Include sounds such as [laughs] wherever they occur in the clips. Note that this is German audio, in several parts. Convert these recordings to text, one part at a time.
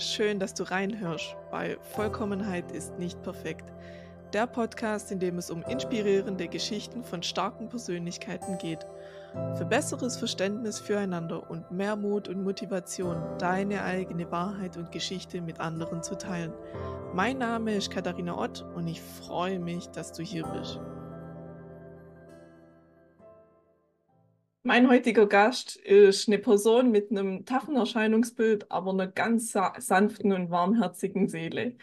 Schön, dass du reinhörst, weil Vollkommenheit ist nicht perfekt. Der Podcast, in dem es um inspirierende Geschichten von starken Persönlichkeiten geht. Für besseres Verständnis füreinander und mehr Mut und Motivation, deine eigene Wahrheit und Geschichte mit anderen zu teilen. Mein Name ist Katharina Ott und ich freue mich, dass du hier bist. Mein heutiger Gast ist eine Person mit einem taffen Erscheinungsbild, aber einer ganz sanften und warmherzigen Seele,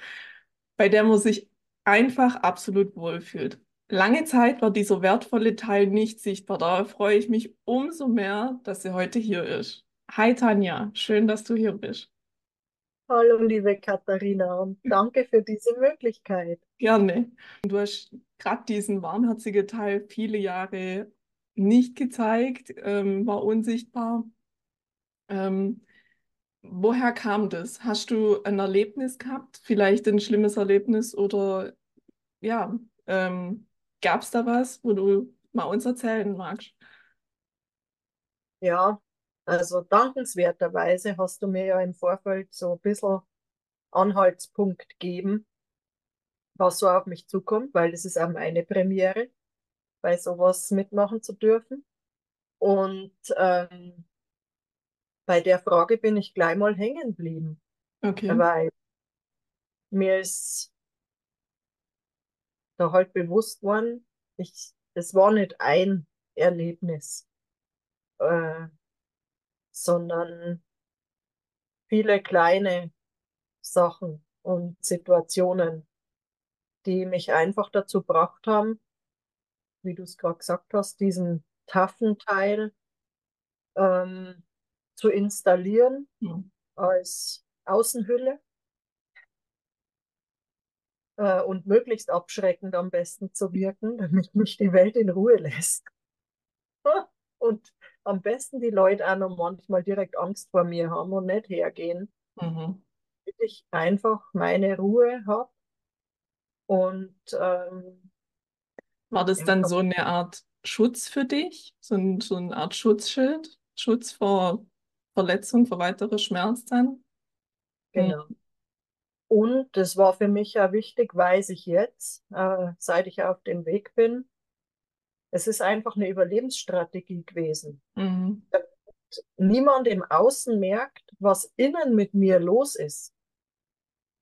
bei der man sich einfach absolut wohlfühlt. Lange Zeit war dieser wertvolle Teil nicht sichtbar. Daher freue ich mich umso mehr, dass sie heute hier ist. Hi Tanja, schön, dass du hier bist. Hallo, liebe Katharina, und danke für diese Möglichkeit. Gerne. Du hast gerade diesen warmherzigen Teil viele Jahre nicht gezeigt, ähm, war unsichtbar. Ähm, woher kam das? Hast du ein Erlebnis gehabt, vielleicht ein schlimmes Erlebnis oder ja, ähm, gab es da was, wo du mal uns erzählen magst? Ja, also dankenswerterweise hast du mir ja im Vorfeld so ein bisschen Anhaltspunkt gegeben, was so auf mich zukommt, weil das ist auch meine Premiere bei sowas mitmachen zu dürfen. Und ähm, bei der Frage bin ich gleich mal hängen geblieben. Okay. Weil mir ist da halt bewusst worden, ich, es war nicht ein Erlebnis, äh, sondern viele kleine Sachen und Situationen, die mich einfach dazu gebracht haben, wie du es gerade gesagt hast, diesen taffen Teil ähm, zu installieren mhm. als Außenhülle äh, und möglichst abschreckend am besten zu wirken, damit mich die Welt in Ruhe lässt. [laughs] und am besten die Leute auch noch manchmal direkt Angst vor mir haben und nicht hergehen, mhm. damit ich einfach meine Ruhe habe und ähm, war das dann so eine Art Schutz für dich? So, ein, so eine Art Schutzschild? Schutz vor Verletzung, vor weiterer Schmerz dann? Genau. Hm. Und das war für mich ja wichtig, weiß ich jetzt, äh, seit ich auf dem Weg bin. Es ist einfach eine Überlebensstrategie gewesen. Mhm. Niemand im Außen merkt, was innen mit mir los ist.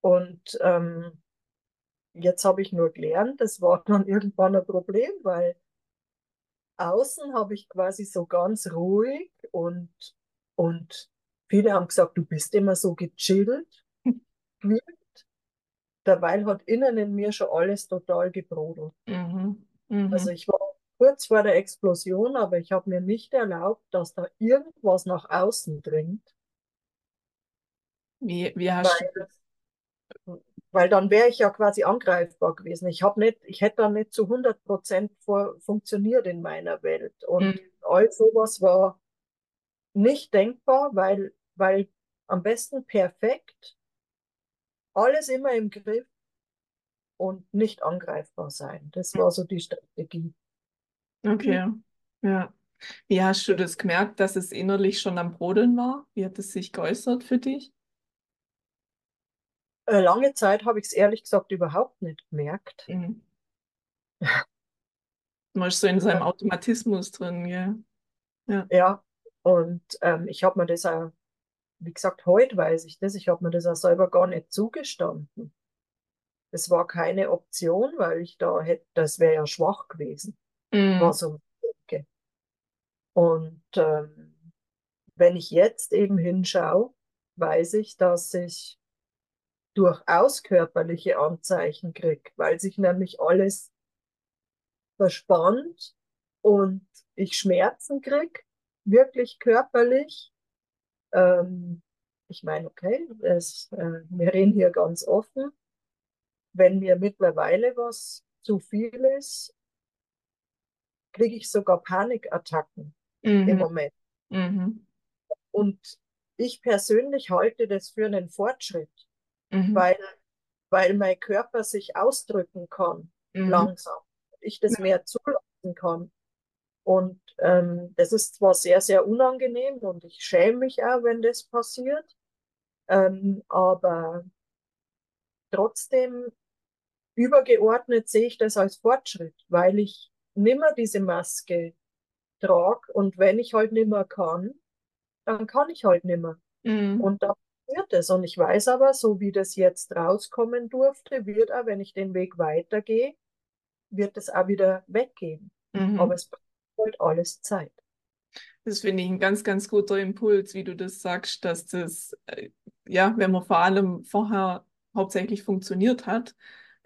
Und ähm, Jetzt habe ich nur gelernt, das war [laughs] dann irgendwann ein Problem, weil außen habe ich quasi so ganz ruhig und, und viele haben gesagt, du bist immer so gechillt [laughs] gewirkt. Dabei hat innen in mir schon alles total gebrodelt. Mhm. Mhm. Also ich war kurz vor der Explosion, aber ich habe mir nicht erlaubt, dass da irgendwas nach außen dringt. Wie, wie hast weil, du weil dann wäre ich ja quasi angreifbar gewesen. Ich habe nicht, ich hätte dann nicht zu 100 Prozent funktioniert in meiner Welt. Und mhm. all sowas war nicht denkbar, weil, weil am besten perfekt, alles immer im Griff und nicht angreifbar sein. Das war so die Strategie. Okay, ja. Wie hast du das gemerkt, dass es innerlich schon am Brodeln war? Wie hat es sich geäußert für dich? Äh, lange Zeit habe ich es ehrlich gesagt überhaupt nicht gemerkt. Mhm. Man ist so in seinem Automatismus drin, ja. Ja, ja. und ähm, ich habe mir das auch, wie gesagt, heute weiß ich das, ich habe mir das auch selber gar nicht zugestanden. Es war keine Option, weil ich da hätte, das wäre ja schwach gewesen. Mhm. War so denke. Und ähm, wenn ich jetzt eben hinschaue, weiß ich, dass ich durchaus körperliche Anzeichen kriege, weil sich nämlich alles verspannt und ich Schmerzen kriege, wirklich körperlich. Ähm, ich meine, okay, es, äh, wir reden hier ganz offen. Wenn mir mittlerweile was zu viel ist, kriege ich sogar Panikattacken mhm. im Moment. Mhm. Und ich persönlich halte das für einen Fortschritt mhm. weil, weil mein Körper sich ausdrücken kann, mhm. langsam. Ich das mehr zulassen kann. Und ähm, das ist zwar sehr, sehr unangenehm und ich schäme mich auch, wenn das passiert, Ähm, aber trotzdem übergeordnet sehe ich das als Fortschritt, weil ich nimmer diese Maske trage und wenn ich halt nimmer kann, dann kann ich halt nimmer. Mhm. Und da wird es. Und ich weiß aber, so wie das jetzt rauskommen durfte, wird auch, wenn ich den Weg weitergehe, wird es auch wieder weggehen. Mhm. Aber es braucht halt alles Zeit. Das finde ich ein ganz, ganz guter Impuls, wie du das sagst, dass das, äh, ja, wenn man vor allem vorher hauptsächlich funktioniert hat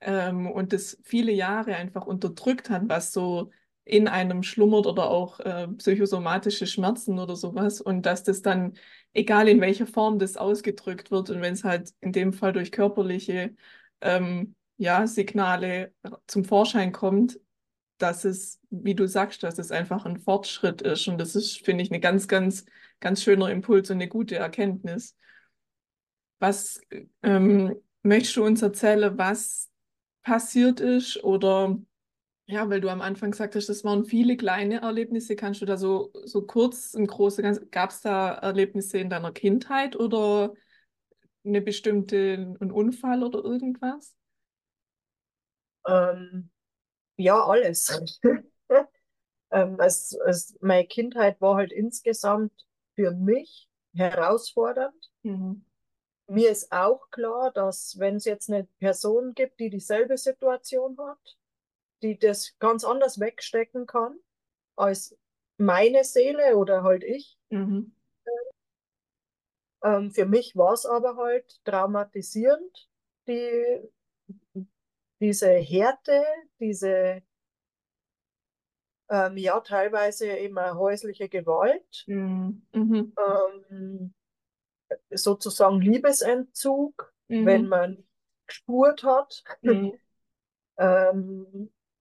ähm, und das viele Jahre einfach unterdrückt hat, was so in einem schlummert oder auch äh, psychosomatische Schmerzen oder sowas und dass das dann, egal in welcher Form das ausgedrückt wird und wenn es halt in dem Fall durch körperliche ähm, ja, Signale zum Vorschein kommt, dass es, wie du sagst, dass es einfach ein Fortschritt ist. Und das ist, finde ich, eine ganz, ganz, ganz schöner Impuls und eine gute Erkenntnis. Was ähm, möchtest du uns erzählen, was passiert ist? Oder ja, weil du am Anfang gesagt hast, das waren viele kleine Erlebnisse. Kannst du da so, so kurz ein große, gab es da Erlebnisse in deiner Kindheit oder eine bestimmte, ein Unfall oder irgendwas? Ähm, ja, alles. [laughs] ähm, es, es, meine Kindheit war halt insgesamt für mich herausfordernd. Mhm. Mir ist auch klar, dass wenn es jetzt eine Person gibt, die dieselbe Situation hat, die das ganz anders wegstecken kann als meine Seele oder halt ich. Mhm. Ähm, für mich war es aber halt traumatisierend, die, diese Härte, diese ähm, ja teilweise auch häusliche Gewalt, Mhm. Mhm. ähm, sozusagen Liebesentzug, Mhm. wenn man gespurt hat. [laughs]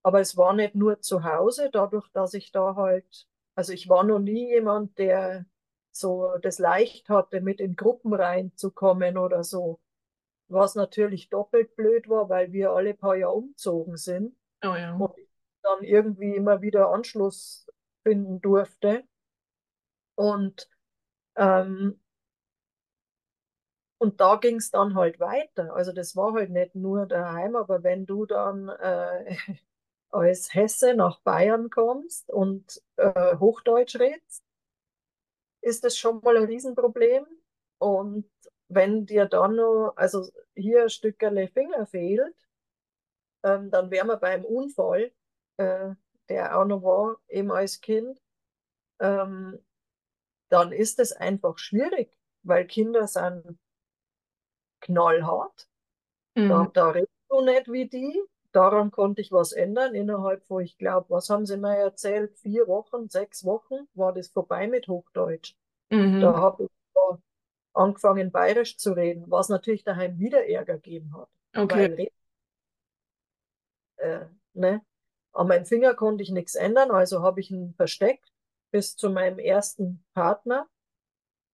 Aber es war nicht nur zu Hause, dadurch, dass ich da halt, also ich war noch nie jemand, der so das leicht hatte, mit in Gruppen reinzukommen oder so. Was natürlich doppelt blöd war, weil wir alle paar Jahre umzogen sind Oh ja. und ich dann irgendwie immer wieder Anschluss finden durfte. Und, ähm, und da ging es dann halt weiter. Also das war halt nicht nur daheim, aber wenn du dann äh, [laughs] als Hesse nach Bayern kommst und äh, Hochdeutsch redest, ist das schon mal ein Riesenproblem. Und wenn dir dann noch, also hier ein Stückerle Finger fehlt, ähm, dann wären wir beim Unfall, äh, der auch noch war, eben als Kind, ähm, dann ist es einfach schwierig, weil Kinder sind knallhart. Mhm. Da, da redest du nicht wie die. Daran konnte ich was ändern. Innerhalb von, ich glaube, was haben sie mir erzählt? Vier Wochen, sechs Wochen war das vorbei mit Hochdeutsch. Mhm. Da habe ich angefangen, bayerisch zu reden, was natürlich daheim wieder Ärger gegeben hat. Okay. Weil, äh, ne? An meinem Finger konnte ich nichts ändern, also habe ich ihn versteckt bis zu meinem ersten Partner,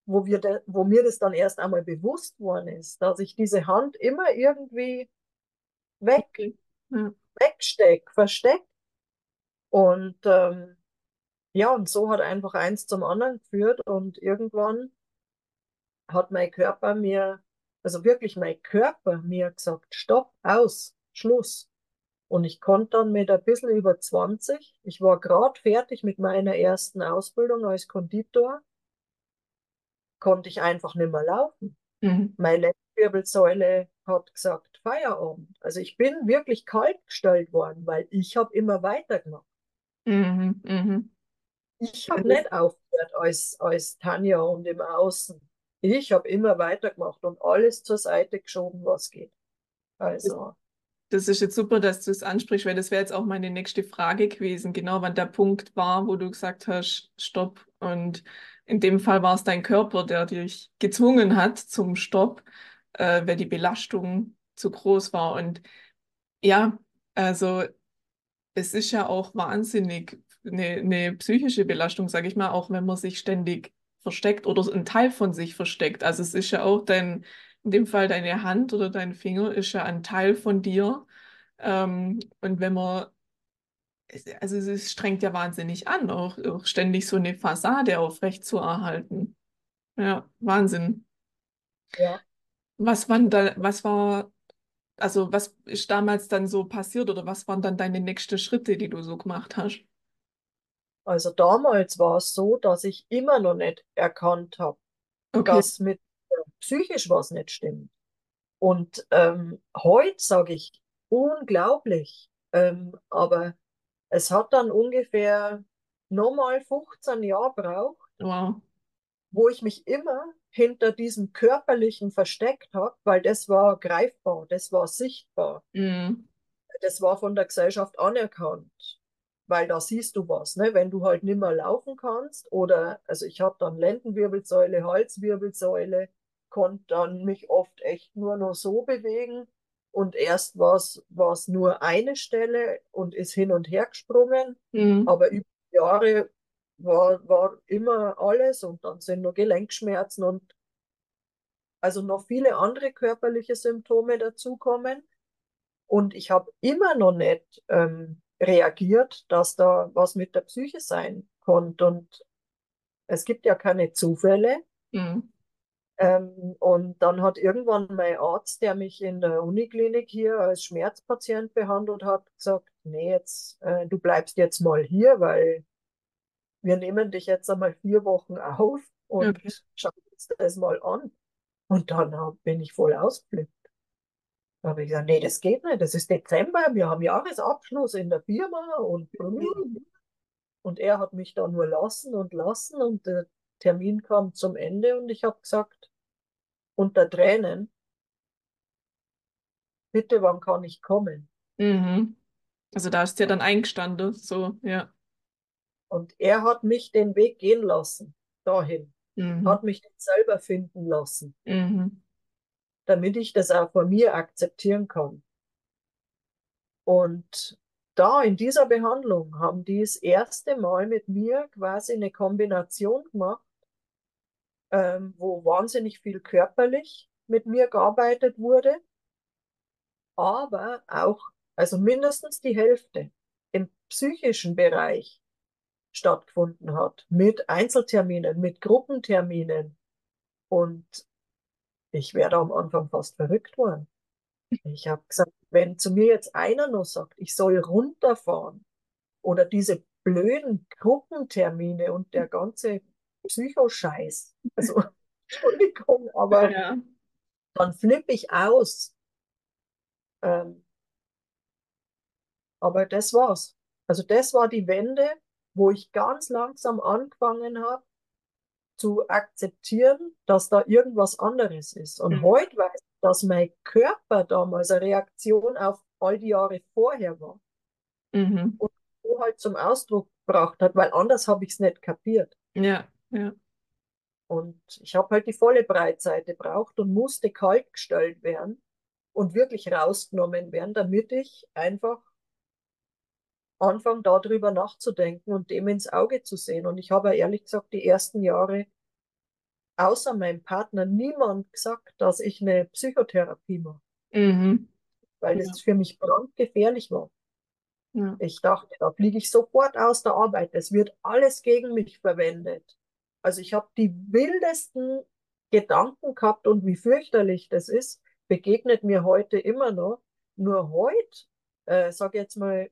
wo, wir de, wo mir das dann erst einmal bewusst worden ist, dass ich diese Hand immer irgendwie weg, Okay. Ja. wegsteck, versteckt. Und ähm, ja, und so hat einfach eins zum anderen geführt und irgendwann hat mein Körper mir, also wirklich mein Körper mir gesagt, stopp, aus, Schluss. Und ich konnte dann mit ein bisschen über 20, ich war gerade fertig mit meiner ersten Ausbildung als Konditor, konnte ich einfach nicht mehr laufen. Mhm. Meine Lendenwirbelsäule hat gesagt, Feierabend. Also ich bin wirklich kalt gestellt worden, weil ich habe immer weitergemacht. Mhm. Mhm. Ich habe nicht aufgehört als, als Tanja und im Außen. Ich habe immer weitergemacht und alles zur Seite geschoben, was geht. Also, Das ist jetzt super, dass du es ansprichst, weil das wäre jetzt auch meine nächste Frage gewesen, genau wann der Punkt war, wo du gesagt hast, stopp. Und in dem Fall war es dein Körper, der dich gezwungen hat zum Stopp, äh, weil die Belastung zu groß war. Und ja, also es ist ja auch wahnsinnig eine, eine psychische Belastung, sage ich mal, auch wenn man sich ständig versteckt oder ein Teil von sich versteckt. Also es ist ja auch dein, in dem Fall deine Hand oder dein Finger ist ja ein Teil von dir. Ähm, und wenn man, also es strengt ja wahnsinnig an, auch, auch ständig so eine Fassade aufrecht zu erhalten. Ja, Wahnsinn. ja. Was waren da, was war, also was ist damals dann so passiert oder was waren dann deine nächsten Schritte, die du so gemacht hast? Also damals war es so, dass ich immer noch nicht erkannt habe, Okay. dass mit äh, psychisch was nicht stimmt. Und ähm, heute sage ich unglaublich, ähm, aber es hat dann ungefähr nochmal 15 Jahre braucht, Wow. Wo ich mich immer hinter diesem Körperlichen versteckt habe, weil das war greifbar, das war sichtbar, Mhm. das war von der Gesellschaft anerkannt, weil da siehst du was, ne? Wenn du halt nicht mehr laufen kannst oder, also ich habe dann Lendenwirbelsäule, Halswirbelsäule, konnte dann mich oft echt nur noch so bewegen und erst war es nur eine Stelle und ist hin und her gesprungen, Mhm. aber über Jahre war, war immer alles und dann sind nur Gelenkschmerzen und also noch viele andere körperliche Symptome dazukommen. Und ich habe immer noch nicht ähm, reagiert, dass da was mit der Psyche sein konnte. Und es gibt ja keine Zufälle. Mhm. Ähm, und dann hat irgendwann mein Arzt, der mich in der Uniklinik hier als Schmerzpatient behandelt hat, gesagt, nee, jetzt, äh, du bleibst jetzt mal hier, weil wir nehmen dich jetzt einmal vier Wochen auf Okay. und schauen uns das mal an. Und dann hab, bin ich voll ausgeflippt. Da habe ich gesagt, nee, das geht nicht. Das ist Dezember, wir haben Jahresabschluss in der Firma und, und er hat mich da nur lassen und lassen und der Termin kam zum Ende und ich habe gesagt, unter Tränen, bitte, wann kann ich kommen? Mhm. Also da ist dir dann eingestanden, so, ja. Und er hat mich den Weg gehen lassen, dahin, Mhm. hat mich selber finden lassen, Mhm. damit ich das auch von mir akzeptieren kann. Und da in dieser Behandlung haben die das erste Mal mit mir quasi eine Kombination gemacht, ähm, wo wahnsinnig viel körperlich mit mir gearbeitet wurde, aber auch, also mindestens die Hälfte im psychischen Bereich stattgefunden hat, mit Einzelterminen, mit Gruppenterminen. Und ich wäre da am Anfang fast verrückt worden. Ich habe gesagt, wenn zu mir jetzt einer noch sagt, ich soll runterfahren oder diese blöden Gruppentermine und der ganze Psychoscheiß, also [laughs] Entschuldigung, aber ja. dann flippe ich aus. Ähm, aber das war's. Also das war die Wende, wo ich ganz langsam angefangen habe zu akzeptieren, dass da irgendwas anderes ist. Und Mhm. heute weiß ich, dass mein Körper damals eine Reaktion auf all die Jahre vorher war Mhm. und so halt zum Ausdruck gebracht hat, weil anders habe ich es nicht kapiert. Ja, ja. Und ich habe halt die volle Breitseite braucht und musste kalt gestellt werden und wirklich rausgenommen werden, damit ich einfach anfange, darüber nachzudenken und dem ins Auge zu sehen. Und ich habe ehrlich gesagt die ersten Jahre außer meinem Partner niemand gesagt, dass ich eine Psychotherapie mache, Mhm. weil Ja, das für mich brandgefährlich war. ja. Ich dachte, da fliege ich sofort aus der Arbeit. Es wird alles gegen mich verwendet. Also ich habe die wildesten Gedanken gehabt und wie fürchterlich das ist, begegnet mir heute immer noch. Nur heute, äh, sag jetzt mal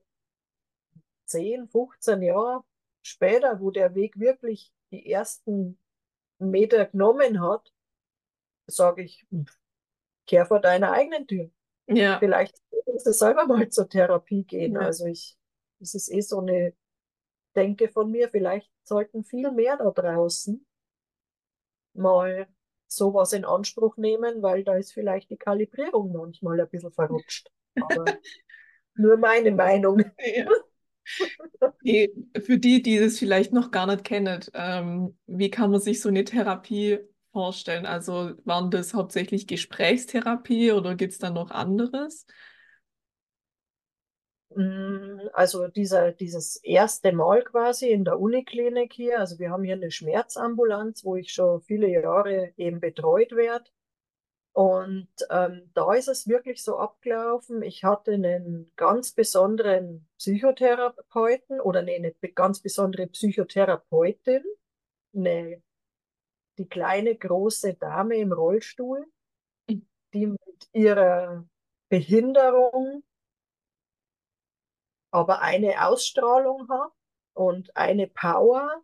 10, 15 Jahre später, wo der Weg wirklich die ersten Meter genommen hat, sage ich, kehr vor deiner eigenen Tür. Ja, Vielleicht musst du selber mal zur Therapie gehen. ja. Also ich, das ist eh so eine Denke von mir, vielleicht sollten viel mehr da draußen mal sowas in Anspruch nehmen, weil da ist vielleicht die Kalibrierung manchmal ein bisschen verrutscht. Aber [laughs] nur meine Meinung. Ja. [laughs] Für die, die das vielleicht noch gar nicht kennen, ähm, wie kann man sich so eine Therapie vorstellen? Also waren das hauptsächlich Gesprächstherapie oder gibt es da noch anderes? Mm, Also dieser, dieses erste Mal quasi in der Uniklinik hier, also wir haben hier eine Schmerzambulanz, wo ich schon viele Jahre eben betreut werde. Und ähm, da ist es wirklich so abgelaufen. Ich hatte einen ganz besonderen Psychotherapeuten oder nee, eine ganz besondere Psychotherapeutin, eine, die kleine große Dame im Rollstuhl. die mit ihrer Behinderung aber eine Ausstrahlung hat und eine Power,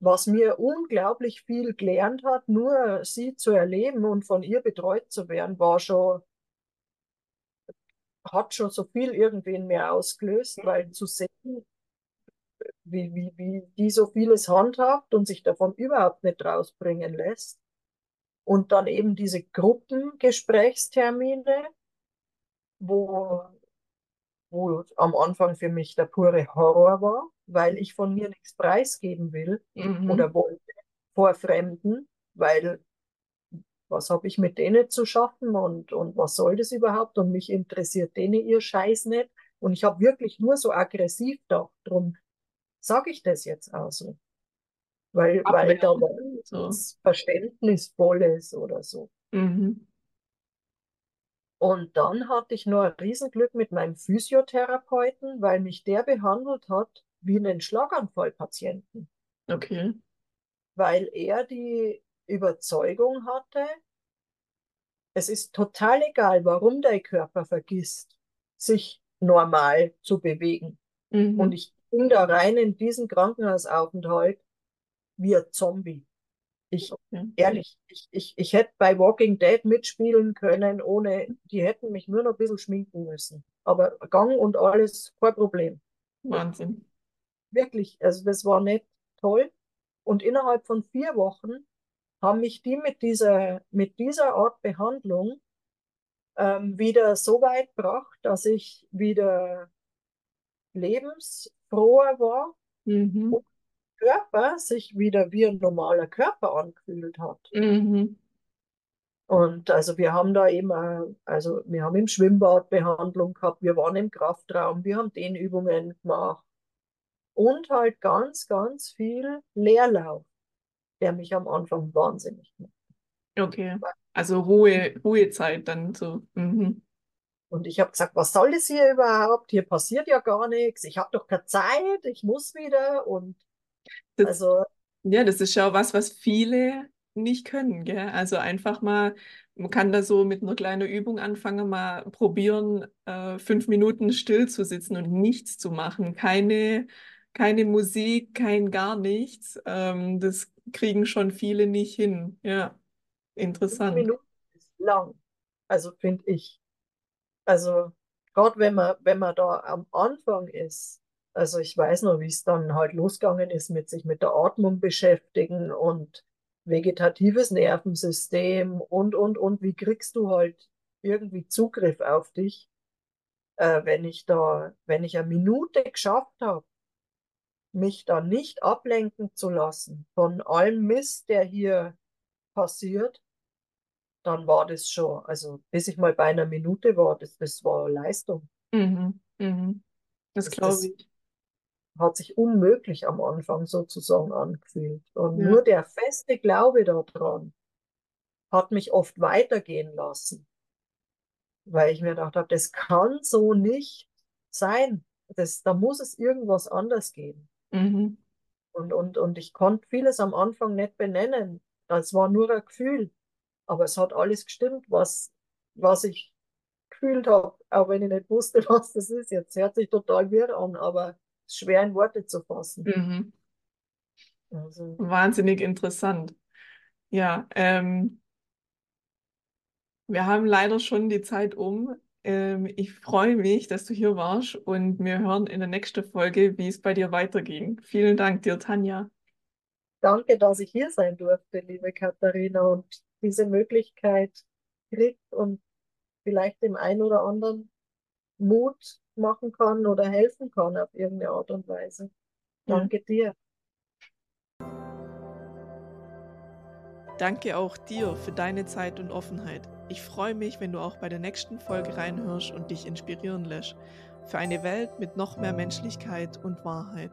was mir unglaublich viel gelernt hat, nur sie zu erleben und von ihr betreut zu werden, war schon, hat schon so viel irgendwie in mir ausgelöst, weil zu sehen, wie, wie, wie die so vieles handhabt und sich davon überhaupt nicht rausbringen lässt. Und dann eben diese Gruppengesprächstermine, wo, wo am Anfang für mich der pure Horror war, weil ich von mir nichts preisgeben will mhm. oder wollte vor Fremden, weil was habe ich mit denen zu schaffen und, und was soll das überhaupt und mich interessiert denen ihr Scheiß nicht. Und ich habe wirklich nur so aggressiv da drum sage ich das jetzt auch so. Weil, weil da was Verständnisvolles oder so. Mhm. Und dann hatte ich noch ein Riesenglück mit meinem Physiotherapeuten, weil mich der behandelt hat wie einen Schlaganfallpatienten. Okay. Weil er die Überzeugung hatte, es ist total egal, warum dein Körper vergisst, sich normal zu bewegen. Mhm. Und ich ging da rein in diesen Krankenhausaufenthalt wie ein Zombie. Ich, okay. ehrlich, ich, ich, ich hätte bei Walking Dead mitspielen können, ohne, die hätten mich nur noch ein bisschen schminken müssen. Aber Gang und alles, kein Problem. Wahnsinn. Wirklich, also das war nicht toll. Und innerhalb von vier Wochen haben mich die mit dieser, mit dieser Art Behandlung ähm, wieder so weit gebracht, dass ich wieder lebens froher war mhm. und Körper sich wieder wie ein normaler Körper angefühlt hat. Mhm. Und also wir haben da immer, also wir haben im Schwimmbad Behandlung gehabt, wir waren im Kraftraum, wir haben den Übungen gemacht und halt ganz, ganz viel Leerlauf, der mich am Anfang wahnsinnig macht. Okay, also Ruhe, Ruhezeit dann so. Mhm. Und ich habe gesagt, was soll das hier überhaupt? Hier passiert ja gar nichts. Ich habe doch keine Zeit, ich muss wieder. Und das, also. Ja, das ist ja auch was, was viele nicht können. Gell? Also einfach mal, man kann da so mit einer kleinen Übung anfangen, mal probieren, äh, fünf Minuten still zu sitzen und nichts zu machen. Keine, keine Musik, kein gar nichts. Ähm, das kriegen schon viele nicht hin. Ja, interessant. Minuten ist lang, also finde ich. Also gerade wenn man, wenn man da am Anfang ist, also ich weiß noch, wie es dann halt losgegangen ist mit sich mit der Atmung beschäftigen und vegetatives Nervensystem und, und, und, wie kriegst du halt irgendwie Zugriff auf dich, äh, wenn ich da, wenn ich eine Minute geschafft habe, mich da nicht ablenken zu lassen von allem Mist, der hier passiert, dann war das schon, also bis ich mal bei einer Minute war, das, das war Leistung. Mhm, mhm. Das, das glaube ich. Hat sich unmöglich am Anfang sozusagen angefühlt. Und ja. nur der feste Glaube daran hat mich oft weitergehen lassen. Weil ich mir gedacht habe, das kann so nicht sein. Das, da muss es irgendwas anders geben. Mhm. Und, und, und ich konnte vieles am Anfang nicht benennen. Das war nur ein Gefühl. Aber es hat alles gestimmt, was, was ich gefühlt habe, auch wenn ich nicht wusste, [laughs] was das ist. Jetzt hört sich total wirr an, aber es ist schwer in Worte zu fassen. Mhm. Also. Wahnsinnig interessant. Ja, ähm, wir haben leider schon die Zeit um. Ähm, ich freue mich, dass du hier warst und wir hören in der nächsten Folge, wie es bei dir weiterging. Vielen Dank dir, Tanja. Danke, dass ich hier sein durfte, liebe Katharina, und diese Möglichkeit kriegt und vielleicht dem einen oder anderen Mut machen kann oder helfen kann auf irgendeine Art und Weise. Danke ja. dir. Danke auch dir für deine Zeit und Offenheit. Ich freue mich, wenn du auch bei der nächsten Folge reinhörst und dich inspirieren lässt für eine Welt mit noch mehr Menschlichkeit und Wahrheit.